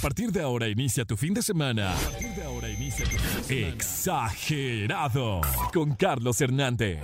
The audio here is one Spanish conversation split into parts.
partir de ahora inicia tu fin de semana. A partir de ahora inicia tu fin de semana. Exagerado. Con Carlos Hernández.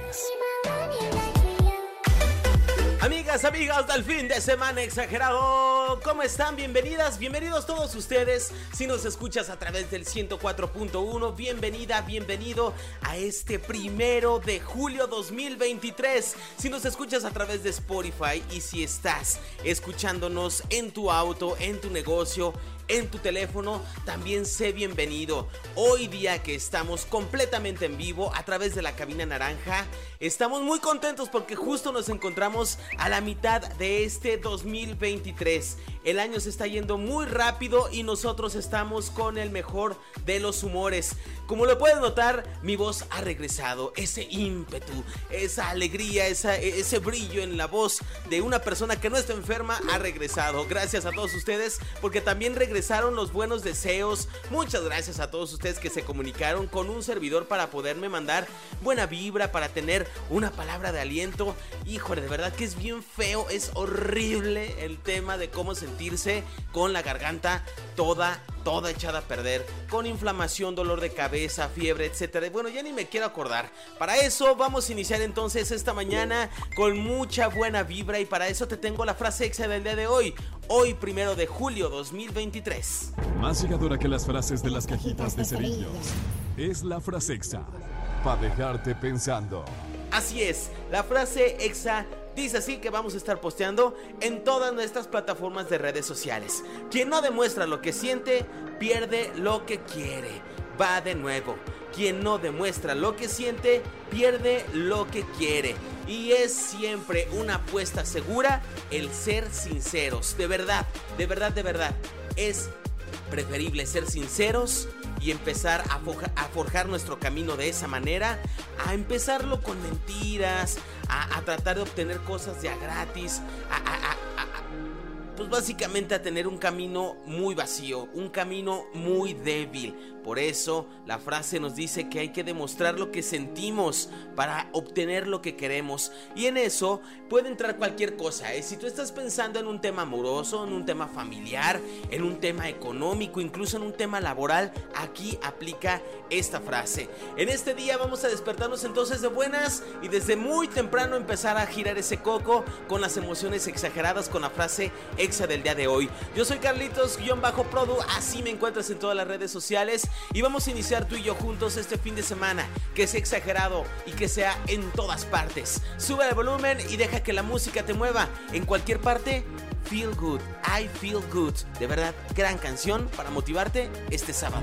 Amigas, amigas del fin de semana exagerado, ¿cómo están? Bienvenidas, bienvenidos todos ustedes. Si nos escuchas a través del 104.1, bienvenida, bienvenido a este primero de julio 2023. Si nos escuchas a través de Spotify y si estás escuchándonos en tu auto, en tu negocio, en tu teléfono, también sé bienvenido. Hoy día que estamos completamente en vivo a través de la cabina naranja, estamos muy contentos porque justo nos encontramos a la mitad de este 2023. El año se está yendo muy rápido y nosotros estamos con el mejor de los humores. Como lo pueden notar, mi voz ha regresado, ese ímpetu, esa alegría, ese brillo en la voz de una persona que no está enferma ha regresado. Gracias a todos ustedes porque también regresaron los buenos deseos. Muchas gracias a todos ustedes que se comunicaron con un servidor para poderme mandar buena vibra, para tener una palabra de aliento. Híjole, de verdad que es bien feo, es horrible el tema de cómo sentirse con la garganta toda toda echada a perder, con inflamación, dolor de cabeza, fiebre, etcétera. Bueno, ya ni me quiero acordar. Para eso vamos a iniciar entonces esta mañana con mucha buena vibra y para eso te tengo la frase exa del día de hoy. Hoy, primero de julio 2023. Más llegadora que las frases de las cajitas de cerillos. Es la frase exa. Para dejarte pensando. Así es, la frase exa Dice así que vamos a estar posteando en todas nuestras plataformas de redes sociales. Quien no demuestra lo que siente, pierde lo que quiere. Va de nuevo. Quien no demuestra lo que siente, pierde lo que quiere. Y es siempre una apuesta segura el ser sinceros. De verdad, de verdad, de verdad. Es preferible ser sinceros y empezar a, forjar, nuestro camino de esa manera, a empezarlo con mentiras, a, tratar de obtener cosas ya gratis, a, pues básicamente a tener un camino muy vacío, un camino muy débil. Por eso la frase nos dice que hay que demostrar lo que sentimos para obtener lo que queremos. Y en eso puede entrar cualquier cosa. ¿eh? Si tú estás pensando en un tema amoroso, en un tema familiar, en un tema económico, incluso en un tema laboral, aquí aplica esta frase. En este día vamos a despertarnos entonces de buenas y desde muy temprano empezar a girar ese coco con las emociones exageradas con la frase del día de hoy. Yo soy Carlitos-Produ, así me encuentras en todas las redes sociales y vamos a iniciar tú y yo juntos este fin de semana, que sea exagerado y que sea en todas partes. Sube el volumen y deja que la música te mueva. En cualquier parte, Feel Good, I Feel Good. De verdad, gran canción para motivarte este sábado.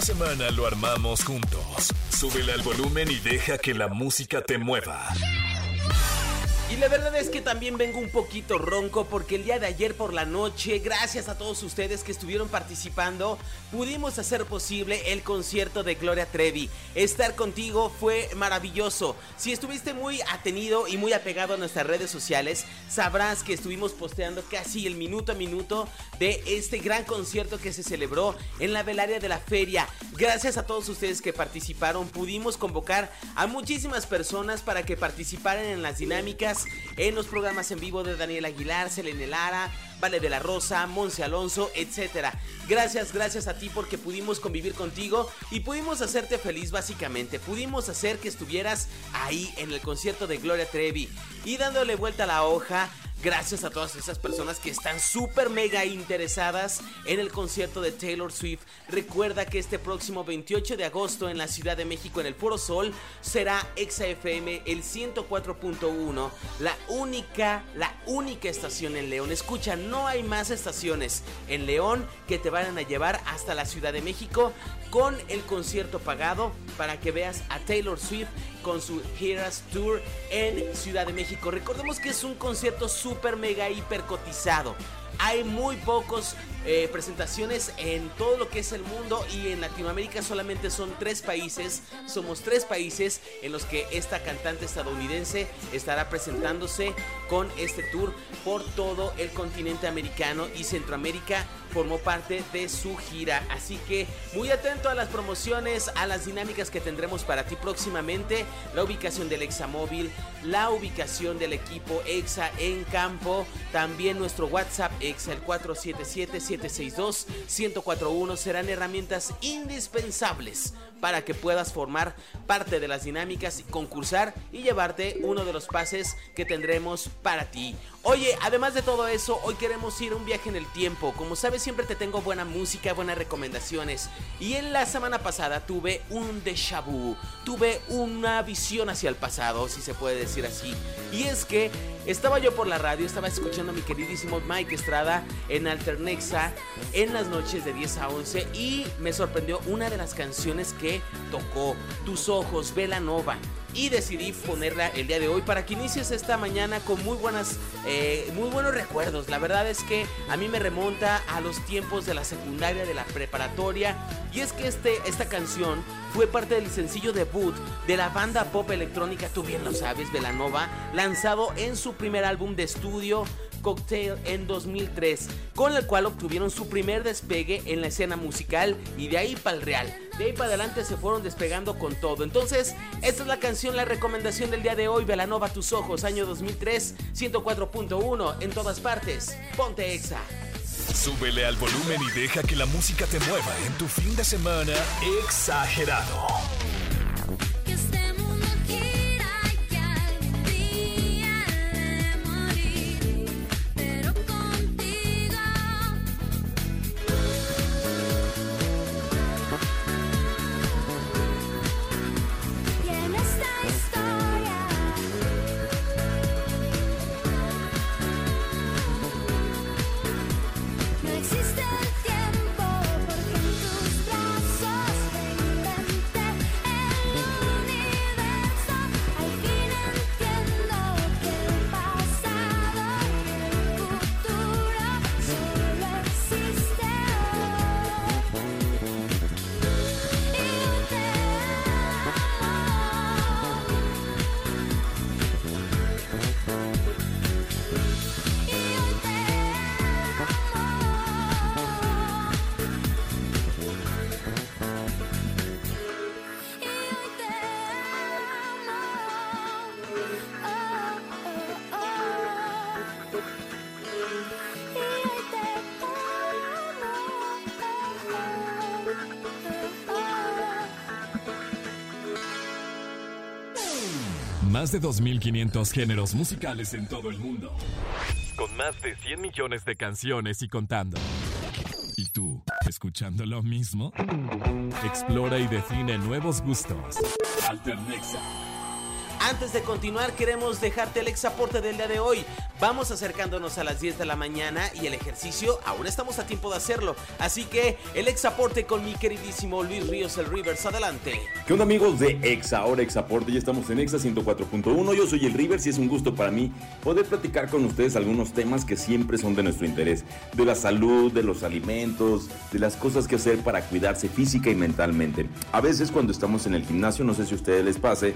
Semana lo armamos juntos. Súbele al volumen y deja que la música te mueva. Y la verdad es que también vengo un poquito ronco porque el día de ayer por la noche, gracias a todos ustedes que estuvieron participando, pudimos hacer posible el concierto de Gloria Trevi. Estar contigo fue maravilloso. Si estuviste muy atenido y muy apegado a nuestras redes sociales, sabrás que estuvimos posteando casi el minuto a minuto de este gran concierto que se celebró en la velaria de la feria. Gracias a todos ustedes que participaron, pudimos convocar a muchísimas personas para que participaran en las dinámicas en los programas en vivo de Daniel Aguilar, Selene Lara, Vale de la Rosa, Monse Alonso, etc. Gracias, gracias a ti porque pudimos convivir contigo y pudimos hacerte feliz básicamente. Pudimos hacer que estuvieras ahí en el concierto de Gloria Trevi y dándole vuelta a la hoja Gracias a todas esas personas que están súper mega interesadas en el concierto de Taylor Swift. Recuerda que este próximo 28 de agosto en la Ciudad de México en el Foro Sol será XFM el 104.1, la única, la única estación en León. Escucha, no hay más estaciones en León que te vayan a llevar hasta la Ciudad de México con el concierto pagado para que veas a Taylor Swift con su Heroes Tour en Ciudad de México. Recordemos que es un concierto súper mega hiper cotizado. Hay muy pocos eh, presentaciones en todo lo que es el mundo y en Latinoamérica solamente son tres países. Somos tres países en los que esta cantante estadounidense estará presentándose con este tour por todo el continente americano y Centroamérica formó parte de su gira. Así que muy atento a las promociones, a las dinámicas que tendremos para ti próximamente. La ubicación del Examóvil, la ubicación del equipo EXA en campo. También nuestro WhatsApp EXA, el 477-762-1041 serán herramientas indispensables para que puedas formar parte de las dinámicas, concursar y llevarte uno de los pases que tendremos para ti. Oye, además de todo eso, hoy queremos ir a un viaje en el tiempo. Como sabes, siempre te tengo buena música, buenas recomendaciones. Y en la semana pasada tuve un déjà tuve una visión hacia el pasado, si se puede decir así. Y es que estaba yo por la radio, estaba escuchando a mi queridísimo Mike Estrada en Alternexa en las noches de 10 a 11 y me sorprendió una de las canciones que tocó, Tus ojos, Vela Nova y decidí ponerla el día de hoy para que inicies esta mañana con muy buenas, eh, muy buenos recuerdos. La verdad es que a mí me remonta a los tiempos de la secundaria, de la preparatoria y es que este, esta canción fue parte del sencillo debut de la banda pop electrónica, tú bien lo sabes, Velanova, lanzado en su primer álbum de estudio Cocktail en 2003, con el cual obtuvieron su primer despegue en la escena musical y de ahí para el real. De ahí para adelante se fueron despegando con todo. Entonces, esta es la canción, la recomendación del día de hoy, Velanova Tus Ojos, año 2003, 104.1 en todas partes. Ponte Exa. Súbele al volumen y deja que la música te mueva en tu fin de semana exagerado. Más de 2.500 géneros musicales en todo el mundo. Con más de 100 millones de canciones y contando. ¿Y tú, escuchando lo mismo? Explora y define nuevos gustos. Alternexa. Antes de continuar, queremos dejarte el exaporte del día de hoy. Vamos acercándonos a las 10 de la mañana y el ejercicio aún estamos a tiempo de hacerlo. Así que el exaporte con mi queridísimo Luis Ríos, el Rivers, adelante. ¿Qué onda amigos de Exa? Ahora Exaporte, ya estamos en Exa 104.1. Yo soy el Rivers y es un gusto para mí poder platicar con ustedes algunos temas que siempre son de nuestro interés. De la salud, de los alimentos, de las cosas que hacer para cuidarse física y mentalmente. A veces cuando estamos en el gimnasio, no sé si a ustedes les pase,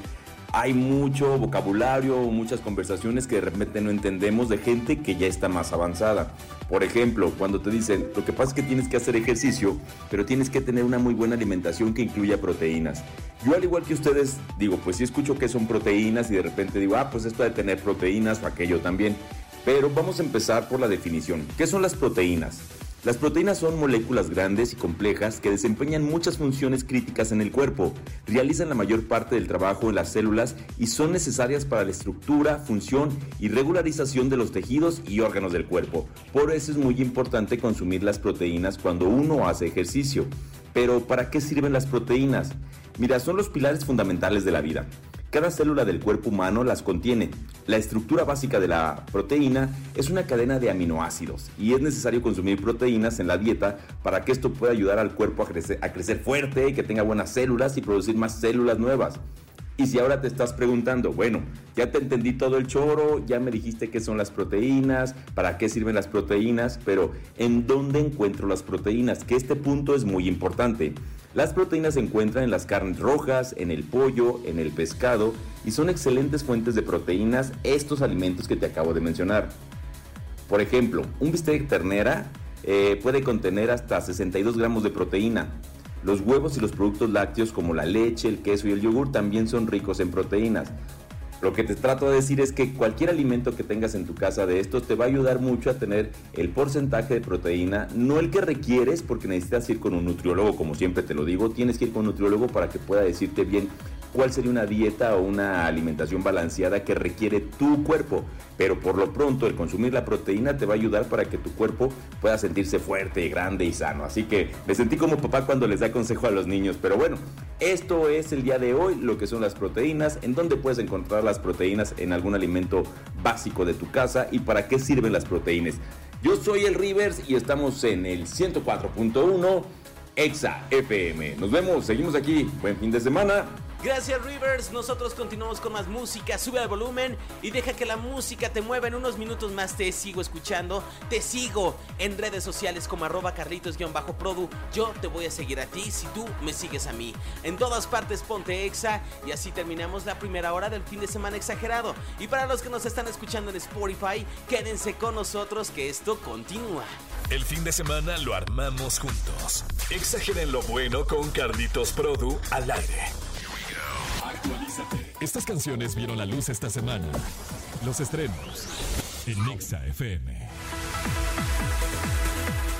hay mucho vocabulario, muchas conversaciones que de repente no entendemos de gente que ya está más avanzada. Por ejemplo, cuando te dicen, lo que pasa es que tienes que hacer ejercicio, pero tienes que tener una muy buena alimentación que incluya proteínas. Yo al igual que ustedes digo, pues sí escucho que son proteínas y de repente digo, ah, pues esto de tener proteínas o aquello también. Pero vamos a empezar por la definición. ¿Qué son las proteínas? Las proteínas son moléculas grandes y complejas que desempeñan muchas funciones críticas en el cuerpo, realizan la mayor parte del trabajo en las células y son necesarias para la estructura, función y regularización de los tejidos y órganos del cuerpo. Por eso es muy importante consumir las proteínas cuando uno hace ejercicio. Pero ¿para qué sirven las proteínas? Mira, son los pilares fundamentales de la vida. Cada célula del cuerpo humano las contiene. La estructura básica de la proteína es una cadena de aminoácidos y es necesario consumir proteínas en la dieta para que esto pueda ayudar al cuerpo a crecer, fuerte, que tenga buenas células y producir más células nuevas. Y si ahora te estás preguntando, bueno, ya te entendí todo el choro, ya me dijiste qué son las proteínas, para qué sirven las proteínas, pero ¿en dónde encuentro las proteínas? Que este punto es muy importante. Las proteínas se encuentran en las carnes rojas, en el pollo, en el pescado y son excelentes fuentes de proteínas estos alimentos que te acabo de mencionar. Por ejemplo, un bistec ternera eh, puede contener hasta 62 gramos de proteína. Los huevos y los productos lácteos como la leche, el queso y el yogur también son ricos en proteínas. Lo que te trato de decir es que cualquier alimento que tengas en tu casa de estos te va a ayudar mucho a tener el porcentaje de proteína, no el que requieres, porque necesitas ir con un nutriólogo, como siempre te lo digo, tienes que ir con un nutriólogo para que pueda decirte bien cuál sería una dieta o una alimentación balanceada que requiere tu cuerpo. Pero por lo pronto el consumir la proteína te va a ayudar para que tu cuerpo pueda sentirse fuerte, grande y sano. Así que me sentí como papá cuando les da consejo a los niños. Pero bueno, esto es el día de hoy, lo que son las proteínas, en dónde puedes encontrar las proteínas en algún alimento básico de tu casa y para qué sirven las proteínas. Yo soy el Rivers y estamos en el 104.1 Exa FM. Nos vemos, seguimos aquí. Buen fin de semana. Gracias Rivers, nosotros continuamos con más música, sube el volumen y deja que la música te mueva. En unos minutos más te sigo escuchando, te sigo en redes sociales como arroba carlitos-produ. Yo te voy a seguir a ti si tú me sigues a mí. En todas partes ponte exa y así terminamos la primera hora del fin de semana exagerado. Y para los que nos están escuchando en Spotify, quédense con nosotros que esto continúa. El fin de semana lo armamos juntos. Exageren lo bueno con Carlitos Produ al aire. Estas canciones vieron la luz esta semana. Los estrenos en Nexa FM.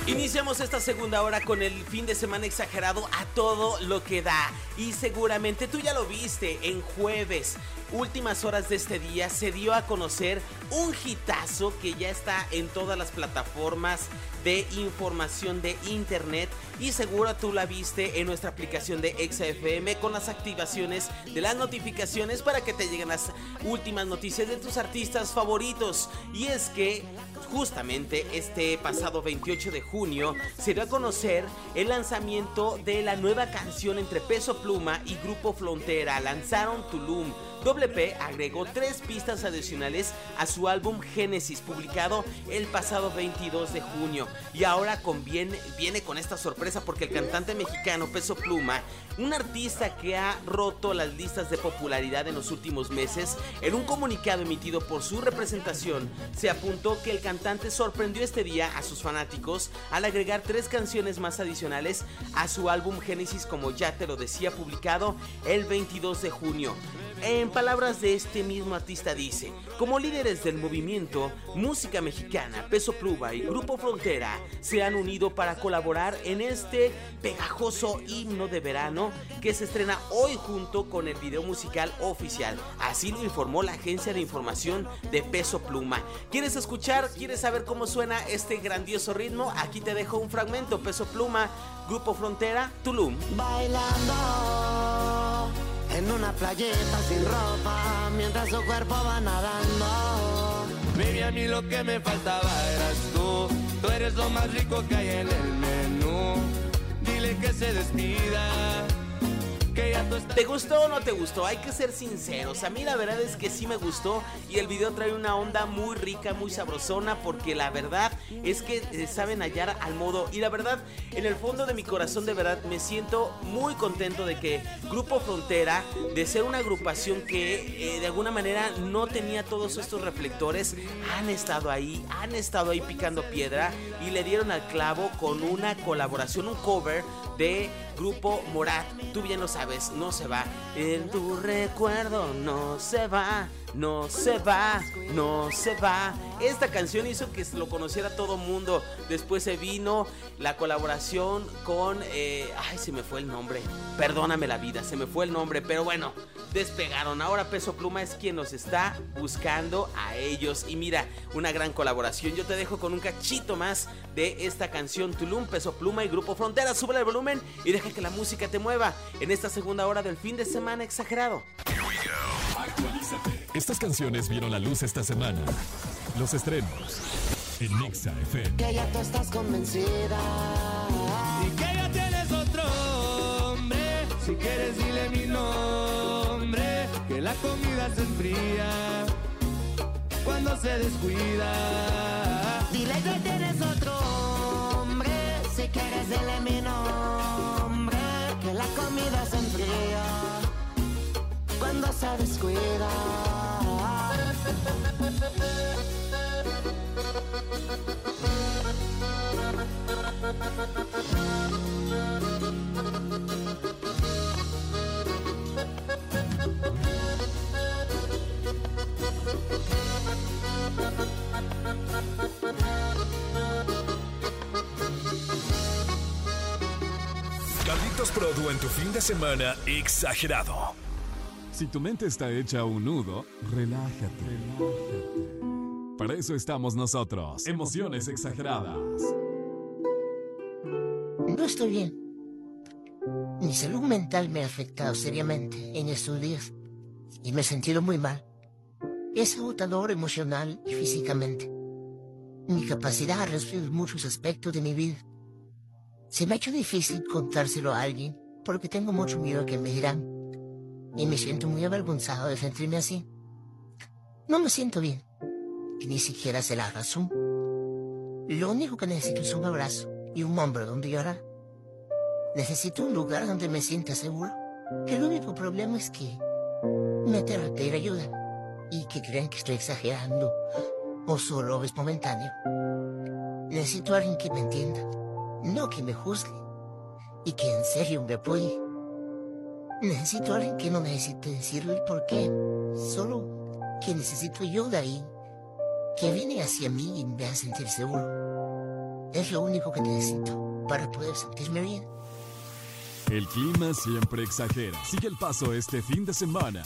Iniciamos esta segunda hora con el fin de semana exagerado a todo lo que da. Y seguramente tú ya lo viste en jueves. Últimas horas de este día se dio a conocer un hitazo que ya está en todas las plataformas de información de internet y seguro tú la viste en nuestra aplicación de XFM con las activaciones de las notificaciones para que te lleguen las últimas noticias de tus artistas favoritos. Y es que justamente este pasado 28 de junio se dio a conocer el lanzamiento de la nueva canción entre Peso Pluma y Grupo Frontera. Lanzaron Tulum WP agregó tres pistas adicionales a su álbum Génesis, publicado el pasado 22 de junio. Y ahora conviene, viene con esta sorpresa porque el cantante mexicano Peso Pluma, un artista que ha roto las listas de popularidad en los últimos meses, en un comunicado emitido por su representación, se apuntó que el cantante sorprendió este día a sus fanáticos al agregar tres canciones más adicionales a su álbum Génesis, como ya te lo decía, publicado el 22 de junio. En palabras de este mismo artista dice, como líderes del movimiento Música Mexicana, Peso Pluma y Grupo Frontera se han unido para colaborar en este pegajoso himno de verano que se estrena hoy junto con el video musical oficial. Así lo informó la agencia de información de Peso Pluma. ¿Quieres escuchar? ¿Quieres saber cómo suena este grandioso ritmo? Aquí te dejo un fragmento. Peso Pluma, Grupo Frontera, Tulum. Bailando en una playeta sin ropa mientras su cuerpo va nadando. Baby, a mí lo que me faltaba eras tú. Tú eres lo más rico que hay en el menú. Dile que se despida. ¿Te gustó o no te gustó? Hay que ser sinceros. A mí la verdad es que sí me gustó y el video trae una onda muy rica, muy sabrosona porque la verdad es que eh, saben hallar al modo y la verdad en el fondo de mi corazón de verdad me siento muy contento de que Grupo Frontera, de ser una agrupación que eh, de alguna manera no tenía todos estos reflectores, han estado ahí, han estado ahí picando piedra y le dieron al clavo con una colaboración, un cover de Grupo Morat. Tú bien lo sabes, no se va. En tu recuerdo no se va, no se va, no se va. Esta canción hizo que lo conociera todo mundo. Después se vino la colaboración con... Eh, ay, se me fue el nombre. Perdóname la vida, se me fue el nombre. Pero bueno, despegaron. Ahora Peso Pluma es quien nos está buscando a ellos. Y mira, una gran colaboración. Yo te dejo con un cachito más de esta canción Tulum, Peso Pluma y Grupo Frontera. Sube el volumen y deja que la música te mueva en esta segunda hora del fin de semana exagerado. Estas canciones vieron la luz esta semana. Los estrenos en Nexa FM. Que ya tú estás convencida. Y que ya tienes otro hombre. Si quieres, dile mi nombre. que la comida se enfría cuando se descuida. Dile que tienes otro hombre, si quieres dile mi nombre, que la comida se enfría cuando se descuida. Carlitos Produ en tu fin de semana exagerado. Si tu mente está hecha un nudo, relájate. relájate. Para eso estamos nosotros. Emociones exageradas. No estoy bien. Mi salud mental me ha afectado seriamente en estos días y me he sentido muy mal. Es agotador emocional y físicamente. Mi capacidad ha resuelto muchos aspectos de mi vida. Se me ha hecho difícil contárselo a alguien porque tengo mucho miedo a que me dirán y me siento muy avergonzado de sentirme así. No me siento bien y ni siquiera sé la razón. Lo único que necesito es un abrazo y un hombro donde llorar. Necesito un lugar donde me sienta seguro. El único problema es que me aterra pedir ayuda y que crean que estoy exagerando o solo es momentáneo. Necesito a alguien que me entienda, no que me juzgue y que en serio me apoye. Necesito a alguien que no necesite decirle el por qué, solo que necesito ayuda y que viene hacia mí y me hace sentir seguro. Es lo único que necesito para poder sentirme bien. El clima siempre exagera. Sigue el paso este fin de semana.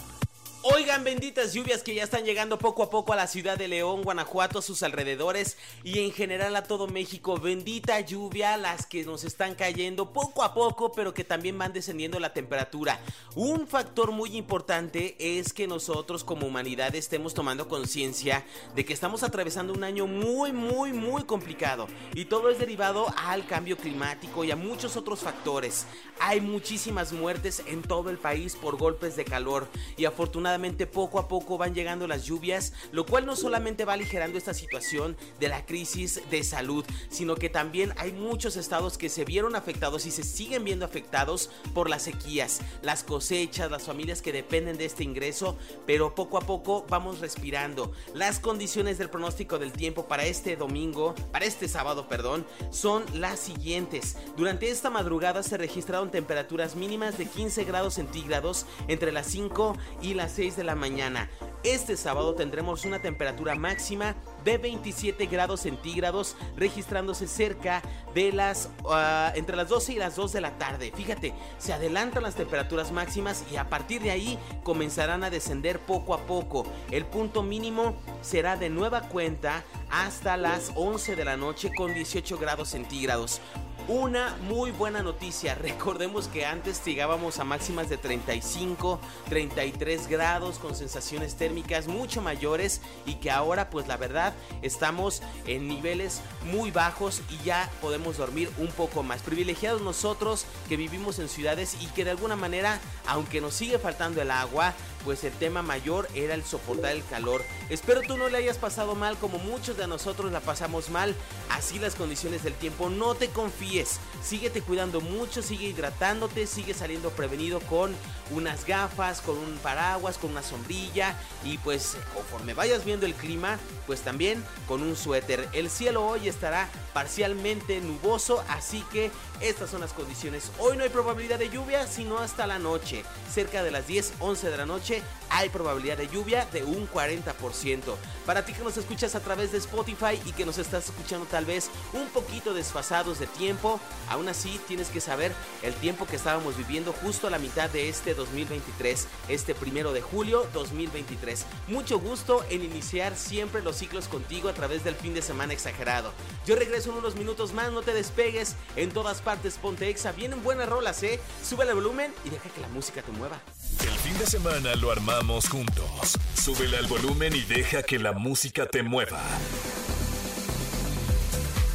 Benditas lluvias que ya están llegando poco a poco a la ciudad de León, Guanajuato, sus alrededores y en general a todo México. Bendita lluvia, las que nos están cayendo poco a poco, pero que también van descendiendo la temperatura. Un factor muy importante es que nosotros como humanidad estemos tomando conciencia de que estamos atravesando un año muy, muy, muy complicado. Y todo es derivado al cambio climático y a muchos otros factores. Hay muchísimas muertes en todo el país por golpes de calor y afortunadamente poco a poco van llegando las lluvias, lo cual no solamente va aligerando esta situación de la crisis de salud, sino que también hay muchos estados que se vieron afectados y se siguen viendo afectados por las sequías, las cosechas, las familias que dependen de este ingreso, pero poco a poco vamos respirando. Las condiciones del pronóstico del tiempo para este domingo, para este sábado, perdón, son las siguientes. Durante esta madrugada se registraron temperaturas mínimas de 15 grados centígrados entre las 5 y las 6 de la mañana. Este sábado tendremos una temperatura máxima de 27 grados centígrados, registrándose cerca de las uh, entre las 12 y las 2 de la tarde. Fíjate, se adelantan las temperaturas máximas y a partir de ahí comenzarán a descender poco a poco. El punto mínimo será de nueva cuenta hasta las 11 de la noche con 18 grados centígrados. Una muy buena noticia, recordemos que antes llegábamos a máximas de 35, 33 grados con sensaciones térmicas mucho mayores y que ahora pues la verdad estamos en niveles muy bajos y ya podemos dormir un poco más. Privilegiados nosotros que vivimos en ciudades y que de alguna manera, aunque nos sigue faltando el agua, pues el tema mayor era el soportar el calor. Espero tú no le hayas pasado mal como muchos de nosotros la pasamos mal. Así las condiciones del tiempo, no te confíes. Síguete cuidando mucho, sigue hidratándote, sigue saliendo prevenido con unas gafas, con un paraguas, con una sombrilla y pues conforme vayas viendo el clima, pues también con un suéter. El cielo hoy estará parcialmente nuboso, así que estas son las condiciones. Hoy no hay probabilidad de lluvia, sino hasta la noche. Cerca de las 10, 11 de la noche hay probabilidad de lluvia de un 40%. Para ti que nos escuchas a través de Spotify y que nos estás escuchando tal vez un poquito desfasados de tiempo, aún así tienes que saber el tiempo que estábamos viviendo justo a la mitad de este 2023, este primero de julio 2023. Mucho gusto en iniciar siempre los ciclos contigo a través del fin de semana exagerado. Yo regreso en unos minutos más, no te despegues, en todas partes ponte exa, vienen buenas rolas, eh. Sube el volumen y deja que la música te mueva. El fin de semana armamos juntos. Súbele al volumen y deja que la música te mueva.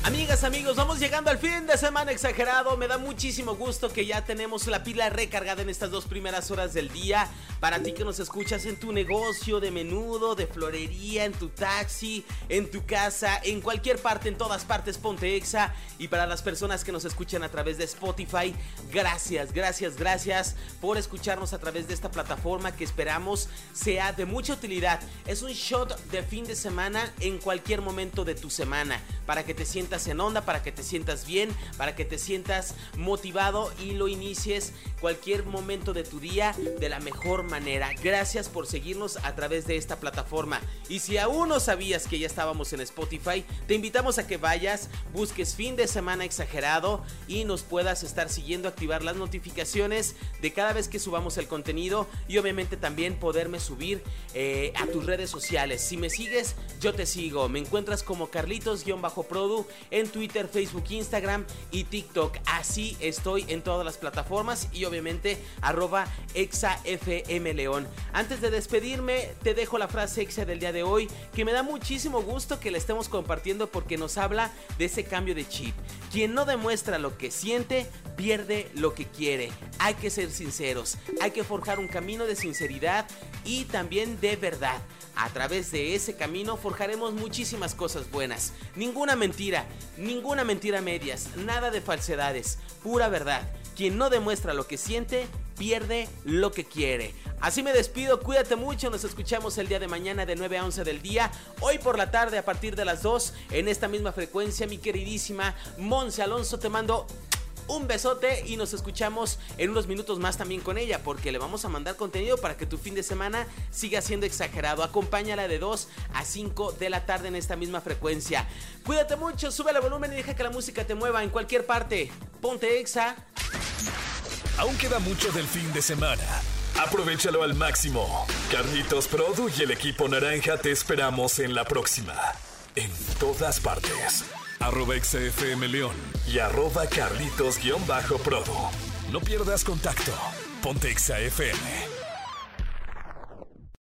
Amigas, amigos, vamos llegando al fin de semana exagerado. Me da muchísimo gusto que ya tenemos la pila recargada en estas dos primeras horas del día. Para ti que nos escuchas en tu negocio de menudo, de florería, en tu taxi, en tu casa, en cualquier parte, en todas partes, ponte exa. Y para las personas que nos escuchan a través de Spotify, gracias, gracias, gracias por escucharnos a través de esta plataforma que esperamos sea de mucha utilidad. Es un shot de fin de semana en cualquier momento de tu semana para que te sientas en onda, para que te sientas bien, para que te sientas motivado y lo inicies cualquier momento de tu día de la mejor manera. Gracias por seguirnos a través de esta plataforma. Y si aún no sabías que ya estábamos en Spotify, te invitamos a que vayas, busques fin de semana exagerado y nos puedas estar siguiendo, activar las notificaciones de cada vez que subamos el contenido y obviamente también poderme subir eh, a tus redes sociales. Si me sigues, yo te sigo. Me encuentras como Carlitos-Produ en Twitter, Facebook, Instagram y TikTok. Así estoy en todas las plataformas y obviamente arroba exafmleón. Antes de despedirme, te dejo la frase exa del día de hoy que me da muchísimo gusto que la estemos compartiendo porque nos habla de ese cambio de chip. Quien no demuestra lo que siente, pierde lo que quiere. Hay que ser sinceros, hay que forjar un camino de sinceridad y también de verdad. A través de ese camino forjaremos muchísimas cosas buenas. Ninguna mentira, ninguna mentira medias, nada de falsedades, pura verdad. Quien no demuestra lo que siente, pierde lo que quiere. Así me despido, cuídate mucho, nos escuchamos el día de mañana de 9 a 11 del día, hoy por la tarde a partir de las 2 en esta misma frecuencia, mi queridísima Monse Alonso, te mando un besote y nos escuchamos en unos minutos más también con ella porque le vamos a mandar contenido para que tu fin de semana siga siendo exagerado. Acompáñala de 2 a 5 de la tarde en esta misma frecuencia. Cuídate mucho, sube el volumen y deja que la música te mueva en cualquier parte. Ponte exa. Aún queda mucho del fin de semana. Aprovechalo al máximo. Carlitos Produ y el equipo naranja te esperamos en la próxima. En todas partes arroba XFM León y arroba Carlitos-Prodo. No pierdas contacto. Ponte XFM.